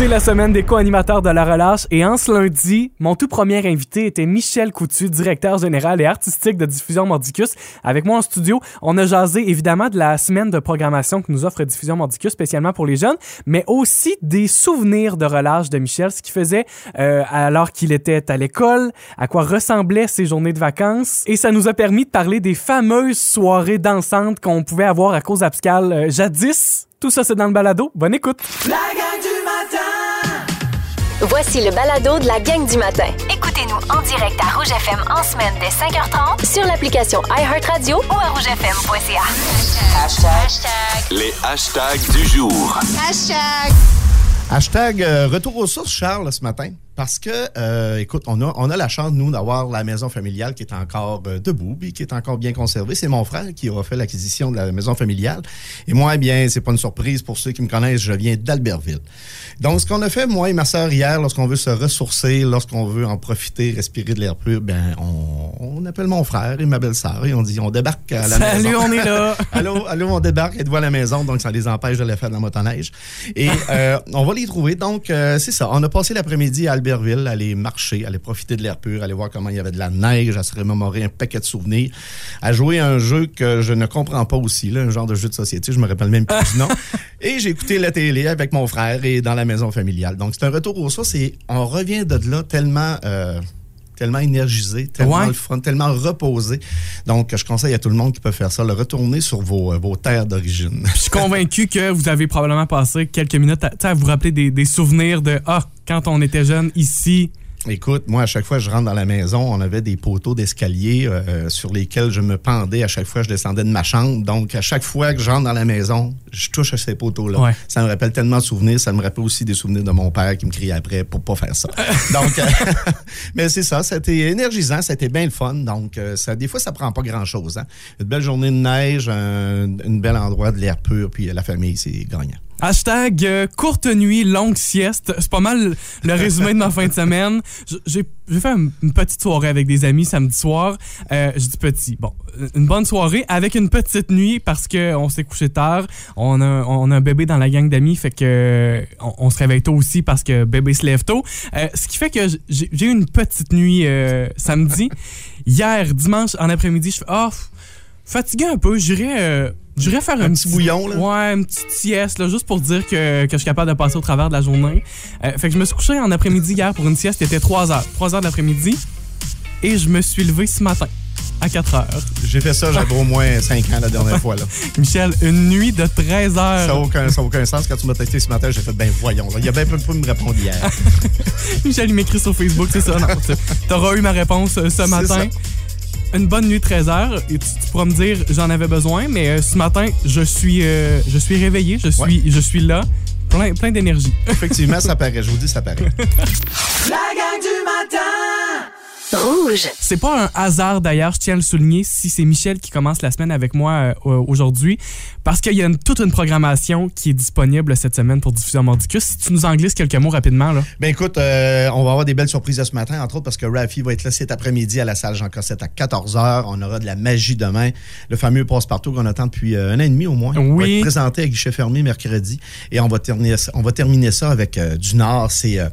C'est la semaine des co-animateurs de la relâche et en ce lundi, mon tout premier invité était Michel Coutu, directeur général et artistique de Diffusion Mordicus. Avec moi en studio, on a jasé évidemment de la semaine de programmation que nous offre Diffusion Mordicus spécialement pour les jeunes, mais aussi des souvenirs de relâche de Michel, ce qu'il faisait euh, alors qu'il était à l'école, à quoi ressemblaient ses journées de vacances et ça nous a permis de parler des fameuses soirées dansantes qu'on pouvait avoir à cause abscale euh, jadis. Tout ça c'est dans le balado. Bonne écoute. Voici le balado de la gang du matin. Écoutez-nous en direct à Rouge FM en semaine dès 5h30 Sur l'application iHeartRadio ou à rougefm.ca. Les hashtags du jour. Hashtag euh, retour aux sources, Charles, ce matin. Parce que, euh, écoute, on a, on a la chance, nous, d'avoir la maison familiale qui est encore euh, debout et qui est encore bien conservée. C'est mon frère qui aura fait l'acquisition de la maison familiale. Et moi, eh bien, c'est pas une surprise pour ceux qui me connaissent, je viens d'Albertville. Donc, ce qu'on a fait, moi et ma sœur, hier, lorsqu'on veut se ressourcer, lorsqu'on veut en profiter, respirer de l'air pur, ben, on, on appelle mon frère et ma belle-sœur et on dit, on débarque à la Salut, maison. on est là. allô, allô, on débarque, êtes-vous à la maison, donc ça les empêche de le faire dans la motoneige. Et euh, on va les trouver. Donc, c'est ça. On a passé l'après-midi à Albertville, aller marcher, aller profiter de l'air pur, aller voir comment il y avait de la neige, à se remémorer un paquet de souvenirs, à jouer à un jeu que je ne comprends pas aussi, là, un genre de jeu de société, je me rappelle même plus du nom. Et j'ai écouté la télé avec mon frère et dans la maison familiale. Donc, c'est un retour au sources et on revient de là tellement... euh, tellement énergisé, tellement Ouais. le fun, tellement reposé. Donc, je conseille à tout le monde qui peut faire ça, le retourner sur vos, euh, vos terres d'origine. Je suis convaincu que vous avez probablement passé quelques minutes à, vous rappeler des, des souvenirs de Ah, quand on était jeune ici. Écoute, moi, à chaque fois que je rentre dans la maison, on avait des poteaux d'escalier euh, sur lesquels je me pendais à chaque fois que je descendais de ma chambre. Donc, à chaque fois que je rentre dans la maison, je touche à ces poteaux-là. Ouais. Ça me rappelle tellement de souvenirs. Ça me rappelle aussi des souvenirs de mon père qui me criait après pour pas faire ça. Donc, euh, mais c'est ça. C'était énergisant. C'était bien le fun. Donc, euh, ça, des fois, ça prend pas grand-chose. Hein. Une belle journée de neige, un, une bel endroit de l'air pur, puis la famille, c'est gagnant. Hashtag euh, courte nuit, longue sieste. C'est pas mal le résumé de ma fin de semaine. J'ai fait une petite soirée avec des amis samedi soir. Euh, je dis petit. Bon, une bonne soirée avec une petite nuit parce que on s'est couché tard. On a, on a un bébé dans la gang d'amis, fait que on, on se réveille tôt aussi parce que bébé se lève tôt. Euh, ce qui fait que j'ai eu une petite nuit euh, samedi. Hier, dimanche, en après-midi, je fais f- fatigué un peu. J'irais euh, j'irais faire un, Un petit bouillon, là? Ouais, une petite sieste, là, juste pour dire que, que je suis capable de passer au travers de la journée. Euh, fait que je me suis couché en après-midi hier pour une sieste. Il était 3 heures. 3 heures de l'après-midi. Et je me suis levé ce matin à 4 heures. J'ai fait ça, j'avais au moins 5 ans la dernière fois. Là. Michel, une nuit de 13 heures. Ça n'a aucun, aucun sens. Quand tu m'as texté ce matin, j'ai fait, ben voyons. là. Il y a bien peu de fois me répondre hier. Michel, il m'écrit sur Facebook, c'est ça. Tu- T'auras eu ma réponse euh, ce matin. Une bonne nuit 13 heures. Et tu, tu pourras me dire, j'en avais besoin, mais euh, ce matin, je suis, euh, je suis réveillé, je suis, Ouais. je suis là, plein, plein d'énergie. Effectivement, ça paraît. Je vous dis, ça paraît. La gang du matin! Rouge. C'est pas un hasard d'ailleurs, je tiens à le souligner, si c'est Michel qui commence la semaine avec moi euh, aujourd'hui, parce qu'il y a une- toute une programmation qui est disponible cette semaine pour Diffusion Mordicus. Si tu nous en glisses quelques mots rapidement, là. Ben écoute, euh, on va avoir des belles surprises ce matin, entre autres parce que Rafi va être là cet après-midi à la salle Jean Cossette à 14h. On aura de la magie demain. Le fameux passe-partout qu'on attend depuis euh, un an et demi au moins. Oui. va être présenté à guichet fermé mercredi. Et on va terminer ça, on va terminer ça avec euh, du Nord. C'est euh,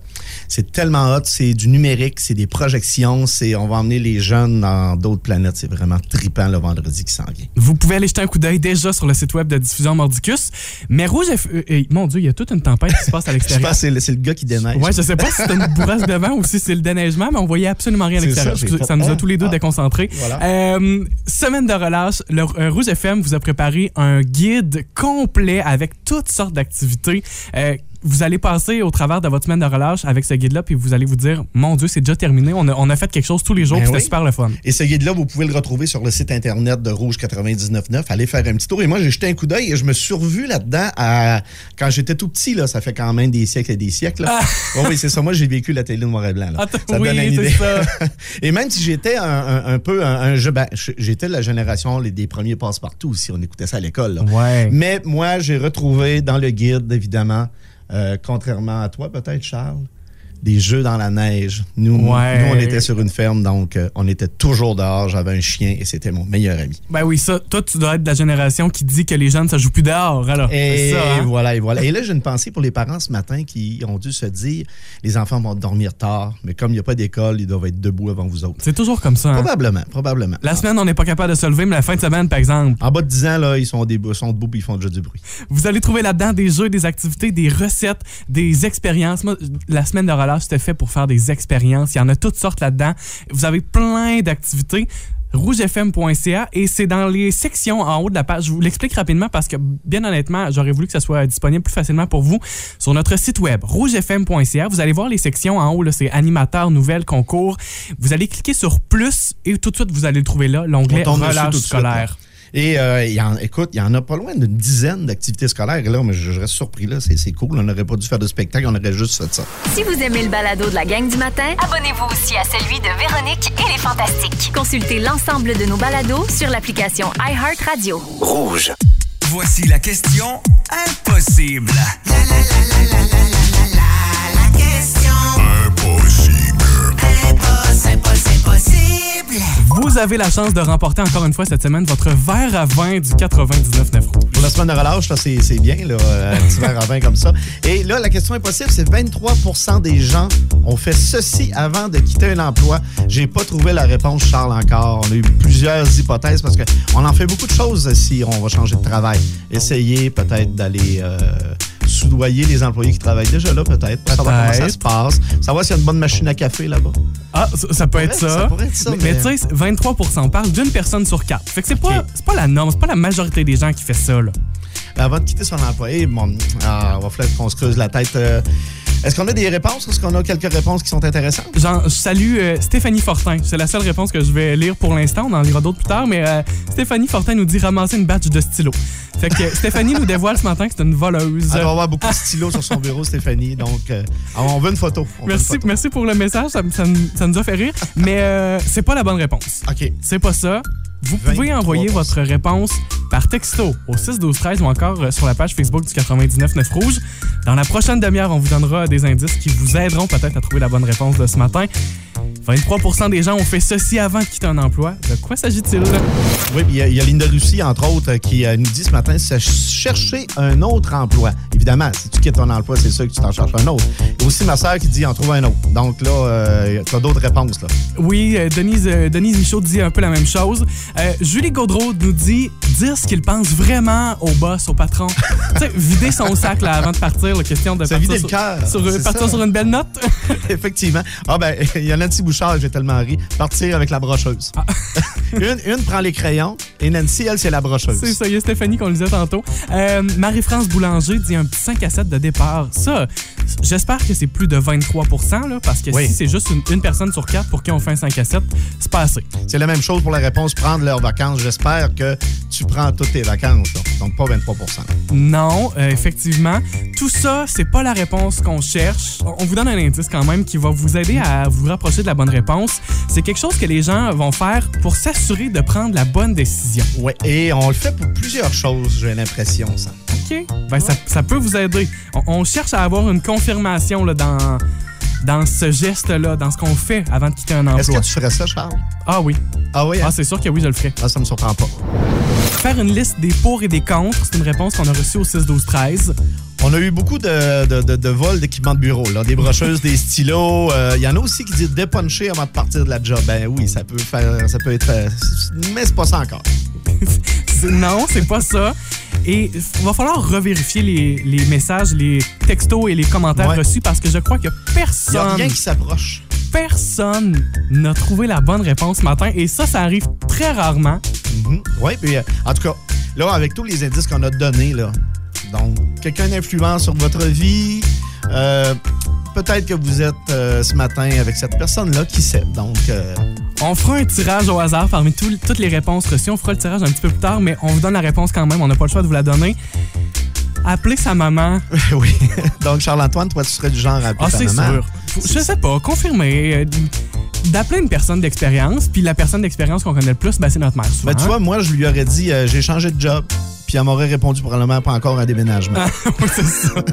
c'est tellement hot. C'est du numérique, c'est des projections. C'est On va emmener les jeunes dans d'autres planètes. C'est vraiment trippant le vendredi qui s'en vient. Vous pouvez aller jeter un coup d'œil déjà sur le site web de Diffusion Mordicus. Mais Rouge, F- euh, mon Dieu, il y a toute une tempête qui se passe à Je l'extérieur. pense que c'est le, c'est le gars qui déneige. Ouais, je sais pas si c'était une bourrasse de vent ou si c'est le déneigement, mais on voyait absolument rien à C'est l'extérieur. ça, Ça, nous a tous les deux Ah. déconcentrés. Voilà. Euh, semaine de relâche, le euh, Rouge FM vous a préparé un guide complet avec toutes sortes d'activités. Euh, vous allez passer au travers de votre semaine de relâche avec ce guide-là, puis vous allez vous dire, mon Dieu, c'est déjà terminé. On a, on a fait quelque chose tous les jours, Ben c'était oui. super le fun. Et ce guide-là, vous pouvez le retrouver sur le site internet de Rouge 99.9. Allez faire un petit tour. Et moi, j'ai jeté un coup d'œil et je me suis revu là-dedans à... quand j'étais tout petit. Là, ça fait quand même des siècles et des siècles. Oh oui, c'est ça. Moi, j'ai vécu la télé de noir et blanc. Là. Ah, ça oui, donne une idée. ça. et même si j'étais un, un- un peu un, un jeu... ben, j'étais de la génération les- des premiers passe-partout si on écoutait ça à l'école. Ouais. Mais moi, j'ai retrouvé dans le guide, évidemment, euh, contrairement à toi peut-être, Charles, des jeux dans la neige. Nous, Ouais. nous on était sur une ferme, donc euh, on était toujours dehors. J'avais un chien et c'était mon meilleur ami. Ben oui, ça, toi, tu dois être de la génération qui dit que les jeunes, ça joue plus dehors. Alors, Et ça, hein? voilà, et voilà. Et là, j'ai une pensée pour les parents ce matin qui ont dû se dire les enfants vont dormir tard, mais comme il n'y a pas d'école, ils doivent être debout avant vous autres. C'est toujours comme ça. hein? Probablement, probablement. La semaine, on n'est pas capable de se lever, mais la fin de semaine, par exemple, En bas de 10 ans, là, ils sont, debout, sont debout et ils font déjà du bruit. vous allez trouver là-dedans des jeux, des activités, des recettes, des expériences. Moi, la semaine de c'était fait pour faire des expériences. Il y en a toutes sortes là-dedans. Vous avez plein d'activités rougefm.ca et c'est dans les sections en haut de la page. Je vous l'explique rapidement parce que, bien honnêtement, j'aurais voulu que ça soit disponible plus facilement pour vous sur notre site web rougefm.ca. Vous allez voir les sections en haut, là, c'est animateurs, nouvelles, concours. Vous allez cliquer sur plus et tout de suite, vous allez le trouver là, l'onglet relâche suite, scolaire. Et euh, y en, écoute, il y en a pas loin d'une dizaine d'activités scolaires. Et là, mais je, je reste surpris. là. C'est c'est cool. On n'aurait pas dû faire de spectacle. On aurait juste fait ça. Si vous aimez le balado de la gang du matin, abonnez-vous aussi à celui de Véronique et les Fantastiques. Consultez l'ensemble de nos balados sur l'application iHeartRadio. Rouge. Voici la question impossible. Vous avez la chance de remporter encore une fois cette semaine votre verre à vin du 99 rouge. Pour la semaine de relâche, là, c'est bien, là, euh, un petit verre à vin comme ça. Et là, la question est possible, c'est 23% des gens ont fait ceci avant de quitter un emploi. J'ai pas trouvé la réponse, Charles, encore. On a eu plusieurs hypothèses parce qu'on en fait beaucoup de choses si on va changer de travail. Essayer peut-être d'aller euh, soudoyer les employés qui travaillent déjà là, peut-être, pour savoir comment ça se passe, savoir s'il y a une bonne machine à café là-bas. Ah, ça, ça peut être ça. ça pourrait être ça, mais mais- tu sais, 23 on parle d'une personne sur quatre. Fait que c'est pas, Ok. c'est pas la norme, c'est pas la majorité des gens qui fait ça, là. Ben, avant de quitter son employé, bon, ah, on va falloir qu'on se creuse la tête. euh, Est-ce qu'on a des réponses? Est-ce qu'on a quelques réponses qui sont intéressantes? Genre, je salue euh, Stéphanie Fortin. C'est la seule réponse que je vais lire pour l'instant. On en lira d'autres plus tard, mais euh, Stéphanie Fortin nous dit ramasser une batch de stylos. Fait que Stéphanie nous dévoile ce matin que c'est une voleuse. Elle va avoir beaucoup de stylos sur son bureau, Stéphanie. Donc, euh, on veut une photo. On veut une Merci, photo. merci pour le message, ça, ça nous a fait rire. Mais euh, c'est pas la bonne réponse. OK. C'est pas ça. Vous pouvez 23%. envoyer votre réponse par texto au 6 12 13 ou encore euh, sur la page Facebook du 99 9 Rouge. Dans la prochaine demi-heure, on vous donnera des indices qui vous aideront peut-être à trouver la bonne réponse de ce matin. 23% des gens ont fait ceci avant de quitter un emploi. De quoi s'agit-il? Oui, puis il y a- il y, a Linda Lucie, entre autres, qui euh, nous dit ce matin c'est chercher un autre emploi. Évidemment, si tu quittes ton emploi, c'est sûr que tu t'en cherches un autre. Et aussi ma sœur qui dit en trouve un autre. Donc là, euh, tu as d'autres réponses. Là. Oui, euh, Denise, euh, Denise Michaud dit un peu la même chose. Euh, Julie Gaudreau nous dit dire ce qu'il pense vraiment au boss, au patron. tu sais, vider son sac là, avant de partir, la question de Se partir, vider sur, le sur, euh, partir ça. sur une belle note. Effectivement. Ah ben, il y a Nancy Bouchard, j'ai tellement ri. Partir avec la brocheuse. une, une prend les crayons et Nancy, elle, c'est la brocheuse. C'est ça, il y a Stéphanie qu'on le disait tantôt. Euh, Marie-France Boulanger dit un petit 5 à 7 de départ. Ça, j'espère que c'est plus de 23 là, parce que Oui. si c'est juste une, une personne sur quatre pour qui on fait un 5 à 7, c'est pas assez. C'est la même chose pour la réponse prendre leurs vacances. J'espère que tu prends toutes tes vacances. Donc, pas 23% Non, euh, effectivement. Tout ça, c'est pas la réponse qu'on cherche. On on vous donne un indice quand même qui va vous aider à vous rapprocher de la bonne réponse. C'est quelque chose que les gens vont faire pour s'assurer de prendre la bonne décision. Oui, et on le fait pour plusieurs choses, j'ai l'impression, ça. OK? Ben, ça, ça peut vous aider. On, on cherche à avoir une confirmation là, dans, dans ce geste-là, dans ce qu'on fait avant de quitter un Est-ce emploi. que tu ferais ça, Charles? Ah oui. Ah oui, hein? Ah, c'est sûr que oui, je le ferai. Ah, ça me surprend pas. Faire une liste des pour et des contre, c'est une réponse qu'on a reçue au 6-12-13. On a eu beaucoup de, de, de, de vols d'équipements de bureau, là. des brocheuses, des stylos. Euh, Il y en a aussi qui disent dépuncher avant de partir de la job. Ben oui, ça peut faire, ça peut être, euh, mais c'est pas ça encore. Non, c'est pas ça. Et il va falloir revérifier les, les messages, les textos et les commentaires Ouais. reçus parce que je crois que Il y a personne, rien qui s'approche. personne n'a trouvé la bonne réponse ce matin. Et ça, ça arrive très rarement. Oui, puis euh, en tout cas, là, avec tous les indices qu'on a donnés, là, donc, quelqu'un d'influent sur votre vie, euh, peut-être que vous êtes euh, ce matin avec cette personne-là, qui sait? Donc, euh, On fera un tirage au hasard parmi tout- toutes les réponses reçues. On fera le tirage un petit peu plus tard, mais on vous donne la réponse quand même. On n'a pas le choix de vous la donner. Appelez sa maman. oui. donc, Charles-Antoine, toi, tu serais du genre à appeler Ah, ta c'est maman. sûr. Je sais pas, confirmer. euh, D'appeler une personne d'expérience, puis la personne d'expérience qu'on connaît le plus, ben, c'est notre mère. souvent. Ben, tu vois, moi, je lui aurais dit, euh, j'ai changé de job, puis elle m'aurait répondu probablement pas encore un déménagement. Oui, c'est ça.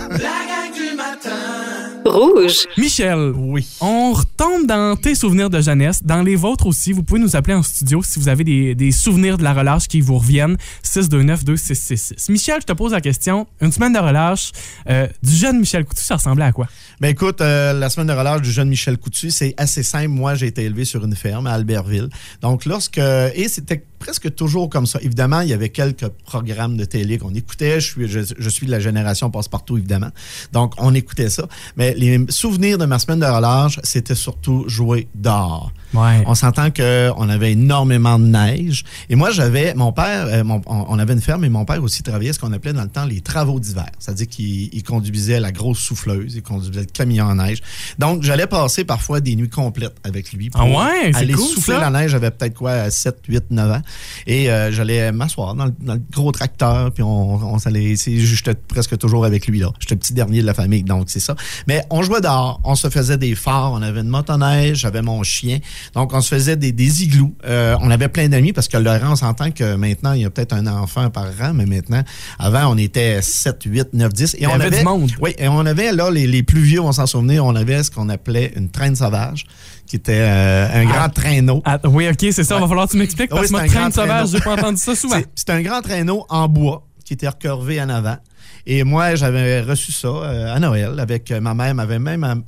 Rouge. Michel, Oui. on retombe dans tes souvenirs de jeunesse, dans les vôtres aussi. Vous pouvez nous appeler en studio si vous avez des, des souvenirs de la relâche qui vous reviennent. 629-2666. Michel, je te pose la question. Une semaine de relâche euh, du jeune Michel Coutu, ça ressemblait à quoi? Ben écoute, euh, la semaine de relâche du jeune Michel Coutu, c'est assez simple. Moi, j'ai été élevé sur une ferme à Albertville. Donc, lorsque. Et c'était presque toujours comme ça. Évidemment, il y avait quelques programmes de télé qu'on écoutait. Je suis, je, je suis de la génération passe-partout, évidemment. Donc, on écoutait ça. Mais les souvenirs de ma semaine de relâche, c'était surtout jouer dehors. Ouais. On s'entend qu'on avait énormément de neige. Et moi, j'avais, mon père, euh, mon- on avait une ferme et mon père aussi travaillait ce qu'on appelait dans le temps les travaux d'hiver. C'est-à-dire qu'il il conduisait la grosse souffleuse, il conduisait le camion en neige. Donc, j'allais passer parfois des nuits complètes avec lui pour Ah ouais, aller cool, souffler ça. la neige. J'avais peut-être quoi, 7, 8, 9 ans. Et euh, j'allais m'asseoir dans, le- dans le gros tracteur, puis on, on s'allait, j'étais presque toujours avec lui, là. J'étais le petit dernier de la famille, donc c'est ça. Mais on jouait dehors, on se faisait des phares, on avait une motoneige, j'avais mon chien. Donc, on se faisait des, des igloos. Euh, on avait plein d'amis parce que Laurent, on s'entend que maintenant, il y a peut-être un enfant par rang, mais maintenant, avant, on était 7, 8, 9, 10. Et y on avait du monde. Oui, et on avait, là, les, les plus vieux, on s'en souvenir, on avait ce qu'on appelait une traîne sauvage, qui était euh, un grand traîneau. Ah, oui, OK, c'est ça. Ouais. Va falloir que tu m'expliques parce que moi, de sauvage, j'ai pas entendu ça souvent. C'est un grand traîneau en bois qui était recurvé en avant. Et moi, j'avais reçu ça euh, à Noël avec euh, ma mère, m'avait même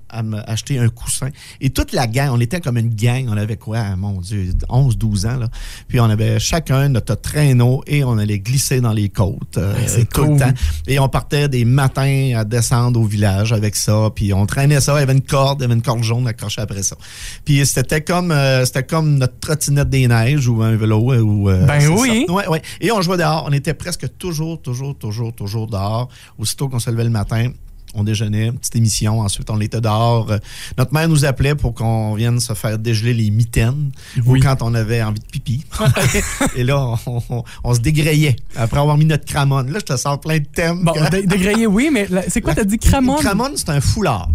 acheté un coussin. Et toute la gang, on était comme une gang, on avait quoi, mon Dieu, 11, 12 ans. Là. Puis on avait chacun notre traîneau et on allait glisser dans les côtes euh, tout cool. le temps. Et on partait des matins à descendre au village avec ça. Puis on traînait ça. Il y avait une corde, il y avait une corde jaune accrochée après ça. Puis c'était comme, euh, c'était comme notre trottinette des neiges ou un vélo. euh, Ou, Ben oui. ça. Ouais, ouais. Et on jouait dehors. On était presque toujours, toujours, toujours, toujours dehors. Aussitôt qu'on se levait le matin, on déjeunait, petite émission. Ensuite, on était dehors. Euh, Notre mère nous appelait pour qu'on vienne se faire dégeler les mitaines Oui. ou quand on avait envie de pipi. Et là, on, on- on se dégrayait après avoir mis notre cramone. Là, je te sors plein de thèmes. Bon, dé- dégrayé, oui, mais c'est quoi, t'as dit cramone? Cramone, c'est un foulard.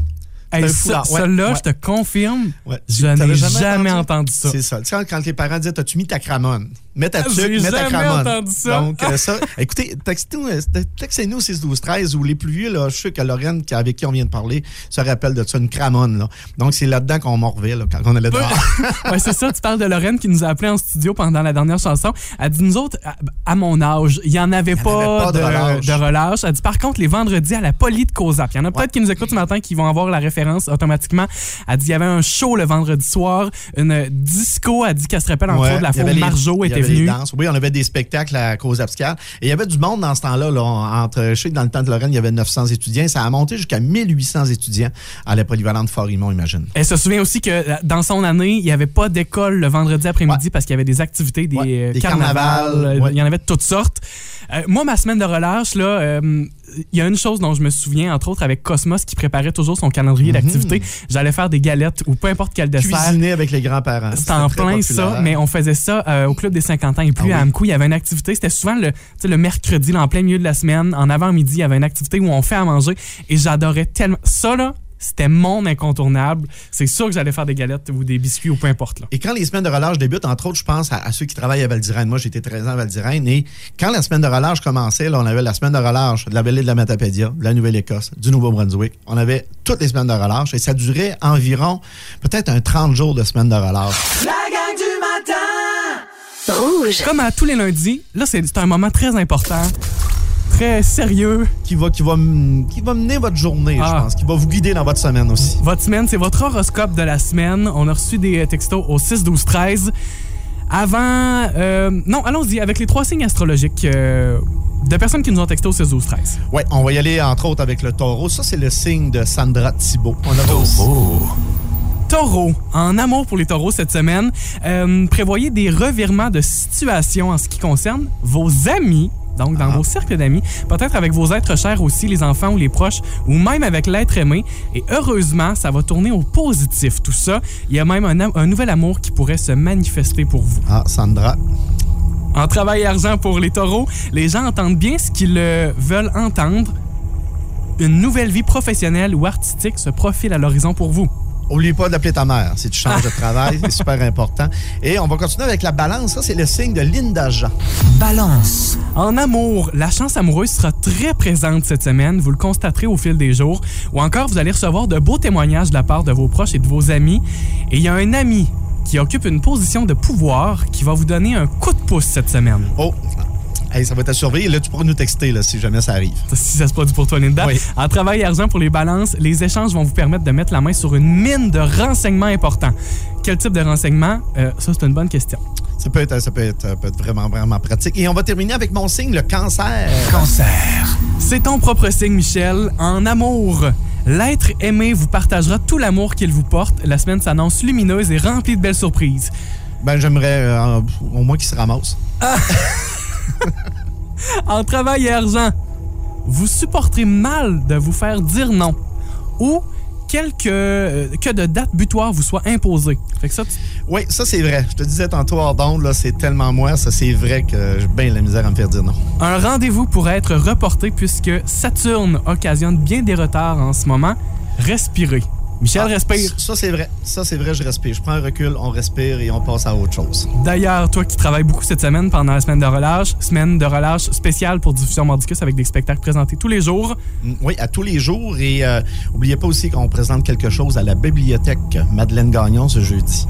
Hey, un ça, foulard, ouais, ouais. je te confirme, Ouais. je n'ai jamais, entendu ça. C'est ça. Tu sais, quand, quand les parents disaient T'as-tu mis ta cramone? Mets ta J'ai tuque, mets ta jamais cramone. entendu ça. Donc, euh, ça. Écoutez, textez-nous euh, textez-nous 6 12 13 ou les plus vieux, là, je sais que Lorraine, avec qui on vient de parler, se rappelle de ça, une cramone. Là. Donc, c'est là-dedans qu'on mordait là, quand on allait dehors. Ouais, c'est ça, tu parles de Lorraine qui nous a appelé en studio pendant la dernière chanson. Elle dit, nous autres, à, mon âge, il n'y en avait, en pas, avait pas de de, relâche. de relâche. Elle dit, par contre, les vendredis à la Poly de Cozap, il y en a peut-être qui nous écoutent ce matin qui vont avoir la référence automatiquement. Elle dit, il y avait un show le vendredi soir, une disco. Elle dit qu'elle se rappelle Ouais, autres de la les- Marjo était avait danses. Oui, on avait des spectacles à cause abscale. Et il y avait du monde dans ce temps-là. Là, entre, je sais que dans le temps de Lorraine, il y avait 900 étudiants. Ça a monté jusqu'à 1800 étudiants à la polyvalente Fort-Imont, imagine. Elle se souvient aussi que euh, dans son année, il n'y avait pas d'école le vendredi après-midi parce qu'il y avait des activités, des, Ouais, euh, des carnavals, carnavals, euh, ouais. il y en avait de toutes sortes. Euh, moi, ma semaine de relâche, là, euh, il y a une chose dont je me souviens, entre autres avec Cosmos qui préparait toujours son calendrier d'activités. J'allais faire des galettes ou peu importe quel dessert. Cuisiner avec les grands-parents. C'était en plein ça, mais on faisait ça euh, au club des 50 ans et plus Ah à. Amcou. Il y avait une activité, c'était souvent le, mercredi, là, en plein milieu de la semaine, en avant-midi, il y avait une activité où on fait à manger et j'adorais tellement. Ça, là, c'était mon incontournable. C'est sûr que j'allais faire des galettes ou des biscuits ou peu importe. Là. Et quand les semaines de relâche débutent, entre autres, je pense à, à ceux qui travaillent à Val-d'Irène. Moi, j'étais 13 ans à Val-d'Irène. Et quand la semaine de relâche commençait, là, on avait la semaine de relâche de la Vallée de la Matapédia, de la Nouvelle-Écosse, du Nouveau-Brunswick. On avait toutes les semaines de relâche et ça durait environ peut-être un 30 jours de semaine de relâche. La gang du matin Rouge. Comme à tous les lundis, là, c'est un moment très important, très sérieux. Qui va, qui va, qui va mener votre journée, Ah. je pense. Qui va vous guider dans votre semaine aussi. Votre semaine, c'est votre horoscope de la semaine. On a reçu des textos au 6, 12, 13. Avant. euh, non, allons-y avec les trois signes astrologiques euh, de personnes qui nous ont texté au 6, 12, 13. Ouais, on va y aller entre autres avec le taureau. Ça, c'est le signe de Sandra Thibault. On avait aussi- Taureau, en amour pour les taureaux cette semaine, euh, prévoyez des revirements de situation en ce qui concerne vos amis. Donc, dans Ah. vos cercles d'amis, peut-être avec vos êtres chers aussi, les enfants ou les proches, ou même avec l'être aimé. Et heureusement, ça va tourner au positif, tout ça. Il y a même un, nouvel amour qui pourrait se manifester pour vous. Ah, Sandra. En travail et argent pour les taureaux, les gens entendent bien ce qu'ils euh, veulent entendre. Une nouvelle vie professionnelle ou artistique se profile à l'horizon pour vous. Oublie pas d'appeler ta mère si tu changes de travail, c'est super important. Et on va continuer avec la balance. Ça, c'est le signe de Linda Jean. Balance. En amour, la chance amoureuse sera très présente cette semaine, vous le constaterez au fil des jours, ou encore vous allez recevoir de beaux témoignages de la part de vos proches et de vos amis. Et il y a un ami qui occupe une position de pouvoir qui va vous donner un coup de pouce cette semaine. Oh, hey, ça va être à surveiller. Là, tu pourras nous texter là, si jamais ça arrive. Si ça se produit pour toi, Linda. Oui. En travail et argent pour les balances, les échanges vont vous permettre de mettre la main sur une mine de renseignements importants. Quel type de renseignements? Euh, ça, c'est une bonne question. Ça peut être, ça peut être, peut être vraiment, vraiment pratique. Et on va terminer avec mon signe, le cancer. Cancer. C'est ton propre signe, Michel. En amour, l'être aimé vous partagera tout l'amour qu'il vous porte. La semaine s'annonce lumineuse et remplie de belles surprises. Ben, j'aimerais euh, au moins qu'il se ramasse. En travail et argent, vous supporterez mal de vous faire dire non ou quelque, euh, que de date butoir vous soit imposée. Fait que ça, tu- Oui, ça, c'est vrai. Je te disais tantôt hors d'onde, là, c'est tellement moi. Ça, c'est vrai que j'ai bien la misère à me faire dire non. un rendez-vous pourrait être reporté puisque Saturne occasionne bien des retards en ce moment. Respirez. Michel, Ah, respire. Ça, c'est vrai. Ça, c'est vrai, je respire. Je prends un recul, on respire et on passe à autre chose. D'ailleurs, toi qui travailles beaucoup cette semaine pendant la semaine de relâche, semaine de relâche spéciale pour Diffusion Mordicus avec des spectacles présentés tous les jours. Mm, Oui, à tous les jours. Et euh, oubliez pas aussi qu'on présente quelque chose à la bibliothèque Madeleine Gagnon ce jeudi.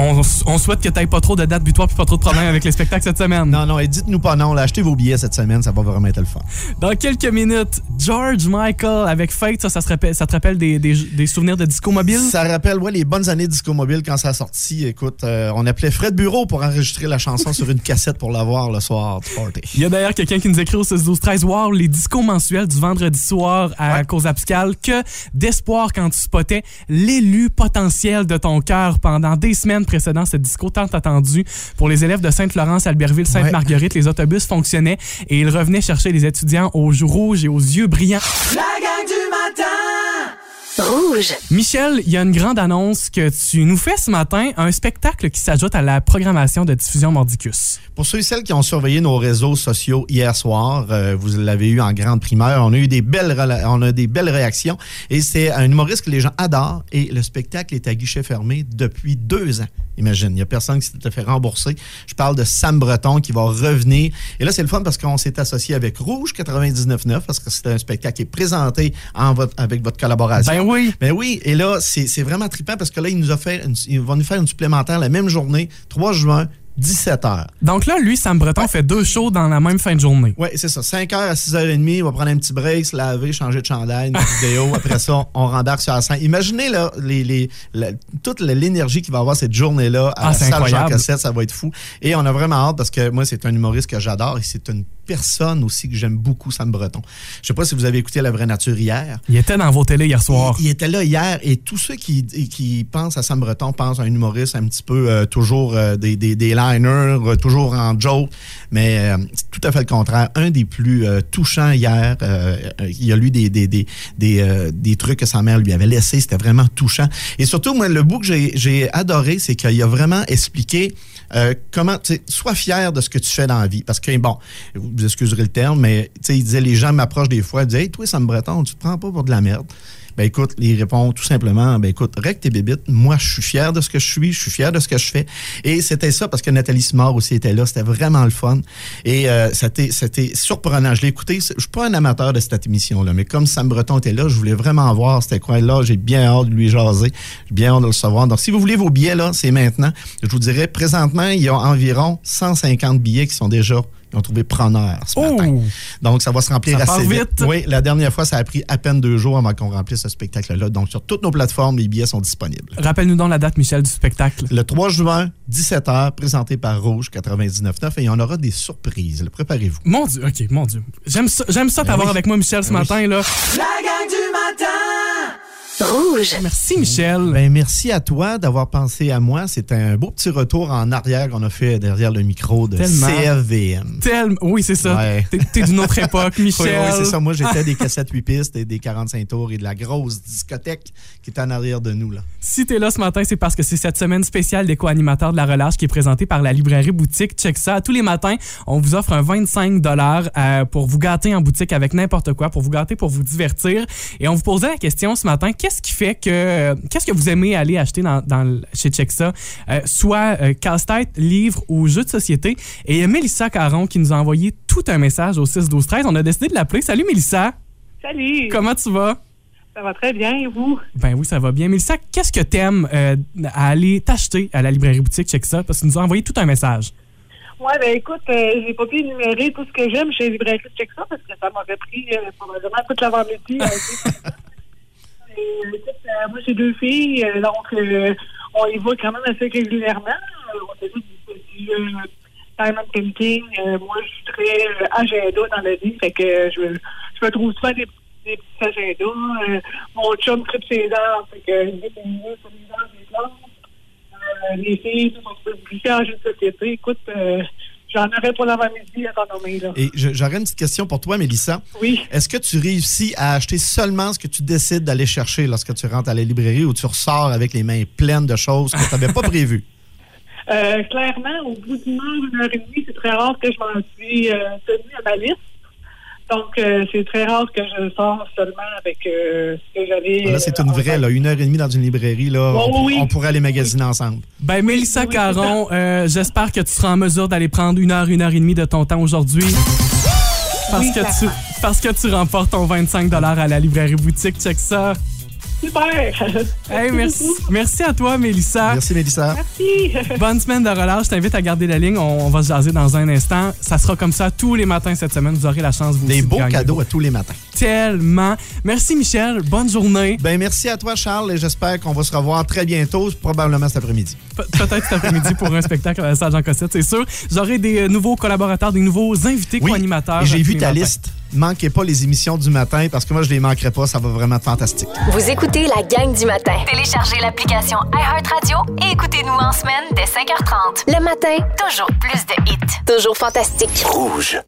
On, on souhaite que tu pas trop de dates butoirs puis pas trop de problèmes avec les spectacles cette semaine. Non, non, et dites-nous pas non. Là, achetez vos billets cette semaine, ça va vraiment être le fun. Dans quelques minutes, George Michael avec Fate, ça, ça, se rappelle, ça te rappelle des, des- des souvenirs de disco mobile? Ça rappelle ouais, les bonnes années Disco Mobile quand ça a sorti. Écoute, euh, on appelait Fred Bureau pour enregistrer la chanson sur une cassette pour l'avoir le soir du party. Il y a d'ailleurs quelqu'un qui nous écrit au 6 12 13 Wow, les discos mensuels du vendredi soir à Ouais. cause abscale. Que d'espoir quand tu spottais l'élu potentiel de ton cœur pendant des semaines précédant ce disco tant attendu. Pour les élèves de Sainte-Florence, Albertville, Sainte-Marguerite, les autobus fonctionnaient et ils revenaient chercher les étudiants aux joues rouges et aux yeux brillants. La gang du matin Rouge. Michel, il y a une grande annonce que tu nous fais ce matin, un spectacle qui s'ajoute à la programmation de diffusion Mordicus. Pour ceux et celles qui ont surveillé nos réseaux sociaux hier soir, euh, vous l'avez eu en grande primeur. On a eu des belles, on a des belles réactions. Et c'est un humoriste que les gens adorent. Et le spectacle est à guichet fermé depuis deux ans. Imagine, il n'y a personne qui s'était fait rembourser. Je parle de Sam Breton qui va revenir. Et là, c'est le fun parce qu'on s'est associé avec Rouge 99.9 parce que c'était un spectacle qui est présenté en votre- avec votre collaboration. Ben oui. Ben oui, et là, c'est c'est vraiment trippant parce que là, il nous a fait, une- il va nous faire une supplémentaire la même journée, 3 juin, 17 h. Donc là, lui, Sam Breton fait deux shows dans la même fin de journée. Oui, c'est ça. 5 h à 6h30, il va prendre un petit break, se laver, changer de chandail, une vidéo. Après ça, on rembarque sur la scène. Imaginez là, les, les, la- toute l'énergie qu'il va avoir cette journée-là à Ah, la salle. Jean Cassette, ça va être fou. Et on a vraiment hâte parce que moi, c'est un humoriste que j'adore et c'est une personne aussi que j'aime beaucoup, Sam Breton. Je sais pas si vous avez écouté La Vraie Nature hier. Il était dans vos télés hier soir. Il, il était là hier et tous ceux qui, qui pensent à Sam Breton pensent à un humoriste un petit peu euh, toujours euh, des, des, euh, toujours en joke, mais euh, c'est tout à fait le contraire. Un des plus euh, touchants hier, il a lu des, des, des, des, des trucs que sa mère lui avait laissés, c'était vraiment touchant. Et surtout, moi, le bout que j'ai- adoré, c'est qu'il a vraiment expliqué comment, sois fier de ce que tu fais dans la vie. Parce que, bon, vous excuserez le terme, mais il disait, les gens m'approchent des fois, ils disaient, hey, toi, Sam Breton, tu te prends pas pour de la merde. Ben écoute, il répond tout simplement, ben écoute, règle tes bébites. Moi, je suis fier de ce que je suis, je suis fier de ce que je fais. Et c'était ça parce que Nathalie Simard aussi était là. C'était vraiment le fun. Et euh, c'était, surprenant. Je l'ai écouté. Je suis pas un amateur de cette émission-là, mais comme Sam Breton était là, je voulais vraiment voir c'était quoi là. J'ai bien hâte de lui jaser. J'ai bien hâte de le savoir. Donc, si vous voulez vos billets, là, c'est maintenant. Je vous dirais, présentement, il y a environ 150 billets qui sont déjà qui ont trouvé preneur ce Oh! matin. Donc, ça va se remplir Ça part assez vite. vite. Oui, la dernière fois, ça a pris à peine deux jours avant qu'on remplisse ce spectacle-là. Donc, sur toutes nos plateformes, les billets sont disponibles. Rappelle-nous donc la date, Michel, du spectacle. Le 3 juin, 17h, présenté par Rouge 99.9 et il y en aura des surprises. Préparez-vous. Mon Dieu, OK, mon Dieu. J'aime ça, j'aime ça Ben t'avoir oui. avec moi, Michel, ce Ben oui. matin. là. La gang du matin Rouge. Merci, Michel. Ben, merci à toi d'avoir pensé à moi. C'est un beau petit retour en arrière qu'on a fait derrière le micro de Tellement. CFVM. Tellement- Oui, c'est ça. Ouais. T'es, t'es d'une autre époque, Michel. oui, c'est ça. Moi, j'étais des cassettes 8 pistes et des 45 tours et de la grosse discothèque qui est en arrière de nous. là. Si t'es là ce matin, c'est parce que c'est cette semaine spéciale des co-animateurs de la relâche qui est présentée par la librairie boutique. Check ça. Tous les matins, on vous offre un 25 dollars pour vous gâter en boutique avec n'importe quoi, pour vous gâter, pour vous divertir. Et on vous posait la question ce matin, qu'est-ce qui fait que euh, qu'est-ce que vous aimez aller acheter dans, chez Chexa, euh, soit euh, casse-tête, livre ou jeux de société. Et il y a Mélissa Caron qui nous a envoyé tout un message au 6 12 13. On a décidé de l'appeler. Salut Mélissa, Salut! comment tu vas? Ça va très bien, et vous? Ben oui, ça va bien. Mélissa, qu'est-ce que t'aimes euh, à aller t'acheter à la librairie boutique Chexa? Parce qu'il nous a envoyé tout un message. Ouais, ben écoute, euh, j'ai pas pu énumérer tout ce que j'aime chez Librairie Check ça parce que ça m'aurait pris euh, probablement toute l'avant-midi. dire. Et, écoute, euh, moi, j'ai deux filles, euh, donc euh, on y va quand même assez régulièrement. Euh, on fait du, euh, diamond painting. Euh, moi, je suis très euh, agenda dans la vie, fait que euh, je, je me trouve souvent des, des petits agendas. Euh, mon chum tripe ses dents, fait que dis des lieux sur les dents, des plantes. Euh, les filles, peut glisser en jeu de société. Écoute, euh, j'en aurais pour l'avant-midi à t'en nommer, là. Et j'aurais une petite question pour toi, Mélissa. Oui. Est-ce que tu réussis à acheter seulement ce que tu décides d'aller chercher lorsque tu rentres à la librairie ou tu ressors avec les mains pleines de choses que tu n'avais pas prévues? Euh, clairement, au bout d'une heure, une heure et demie, c'est très rare que je m'en suis euh, tenue à ma liste. Donc, euh, c'est très rare que je sors seulement avec euh, ce que j'avais. Là, c'est euh, une en vraie, là, une heure et demie dans une librairie. Là, Oui, on, oui, oui. on pourrait aller magasiner ensemble. Ben Mélissa oui, Caron, euh, j'espère que tu seras en mesure d'aller prendre une heure, une heure et demie de ton temps aujourd'hui. Parce, Oui, que tu, parce que tu remportes ton 25 à la librairie boutique. Check ça. Super! Hey, merci, merci à toi, Mélissa. Merci, Mélissa. Merci! Bonne semaine de relâche. Je t'invite à garder la ligne. On, on va se jaser dans un instant. Ça sera comme ça tous les matins cette semaine. Vous aurez la chance, vous Des de beaux cadeaux à tous les matins. Tellement. Merci, Michel. Bonne journée. Ben merci à toi, Charles, et j'espère qu'on va se revoir très bientôt, probablement cet après-midi. Pe- Peut-être cet après-midi pour un spectacle à la salle Jean Cossette, c'est sûr. J'aurai des euh, nouveaux collaborateurs, des nouveaux invités co-animateurs. et j'ai vu ta matins. liste. Manquez pas les émissions du matin parce que moi, je les manquerai pas. Ça va vraiment être fantastique. Vous écoutez la gang du matin. Téléchargez l'application iHeartRadio et écoutez-nous en semaine dès 5h30. Le matin, Toujours plus de hits. toujours fantastique. Rouge.